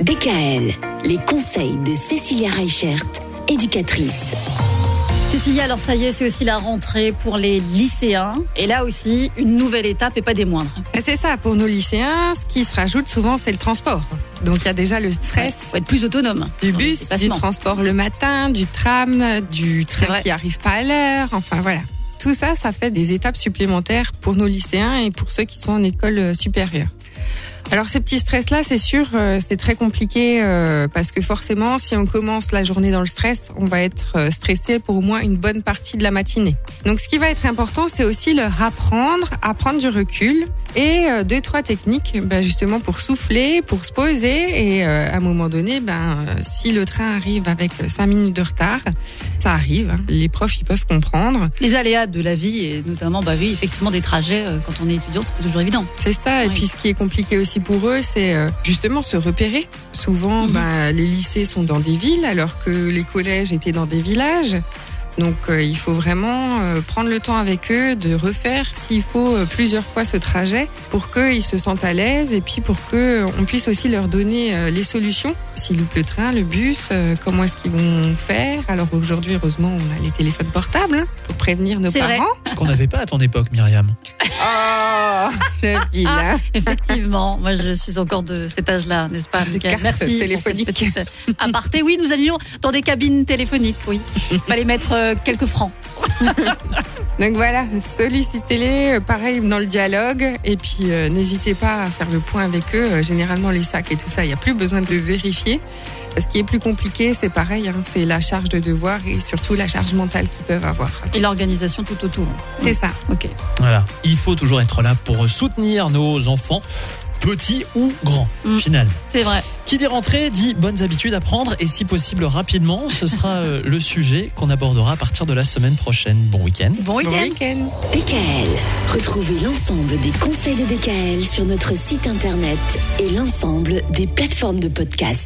DKL, les conseils de Cécilia Reichert, éducatrice. Cécilia, alors ça y est, c'est aussi la rentrée pour les lycéens. Et là aussi, une nouvelle étape et pas des moindres. C'est ça, pour nos lycéens, ce qui se rajoute souvent, c'est le transport. Donc il y a déjà le stress. Faut être plus autonome. Du bus, du transport le matin, du tram, du train qui arrive pas à l'heure. Enfin voilà. Tout ça, ça fait des étapes supplémentaires pour nos lycéens et pour ceux qui sont en école supérieure. Alors ces petits stress-là, c'est sûr, euh, c'est très compliqué euh, parce que forcément, si on commence la journée dans le stress, on va être euh, stressé pour au moins une bonne partie de la matinée. Donc ce qui va être important, c'est aussi leur apprendre à du recul et deux trois techniques, ben, justement pour souffler, pour se poser et à un moment donné, ben si le train arrive avec cinq minutes de retard, ça arrive. Hein. Les profs, ils peuvent comprendre. Les aléas de la vie et notamment, bah oui, effectivement des trajets quand on est étudiant, c'est pas toujours évident. C'est ça. Et puis ce qui est compliqué aussi pour eux, c'est euh, justement se repérer. Souvent, mhm. bah, les lycées sont dans des villes alors que les collèges étaient dans des villages. Donc euh, il faut vraiment euh, prendre le temps avec eux de refaire s'il faut euh, plusieurs fois ce trajet pour qu'ils se sentent à l'aise et puis pour que on puisse aussi leur donner les solutions. S'ils loupent le train, le bus, comment est-ce qu'ils vont faire? Alors aujourd'hui, heureusement, on a les téléphones portables hein, pour prévenir nos parents. Ce qu'on n'avait pas à ton époque, Myriam. Oh, le ah, Effectivement, moi je suis encore de cet âge-là, n'est-ce pas Merci. Téléphonique. Aparté, oui, nous allions dans des cabines téléphoniques, oui. Fallait mettre euh, quelques francs. Donc voilà, sollicitez-les, euh, pareil dans le dialogue, et puis euh, n'hésitez pas à faire le point avec eux. généralement, les sacs et tout ça, il n'y a plus besoin de vérifier. Ce qui est plus compliqué, c'est pareil, hein, c'est la charge de devoir et surtout la charge mentale qu'ils peuvent avoir. Et l'organisation tout autour. C'est ça. Ok. Voilà, il faut toujours être là pour soutenir nos enfants petit ou grand, mm. final. C'est vrai. Qui dit rentrée dit bonnes habitudes à prendre et si possible rapidement. Ce sera euh, le sujet qu'on abordera à partir de la semaine prochaine. Bon week-end. Bon week-end. DKL. Retrouvez l'ensemble des conseils de DKL sur notre site internet et l'ensemble des plateformes de podcast.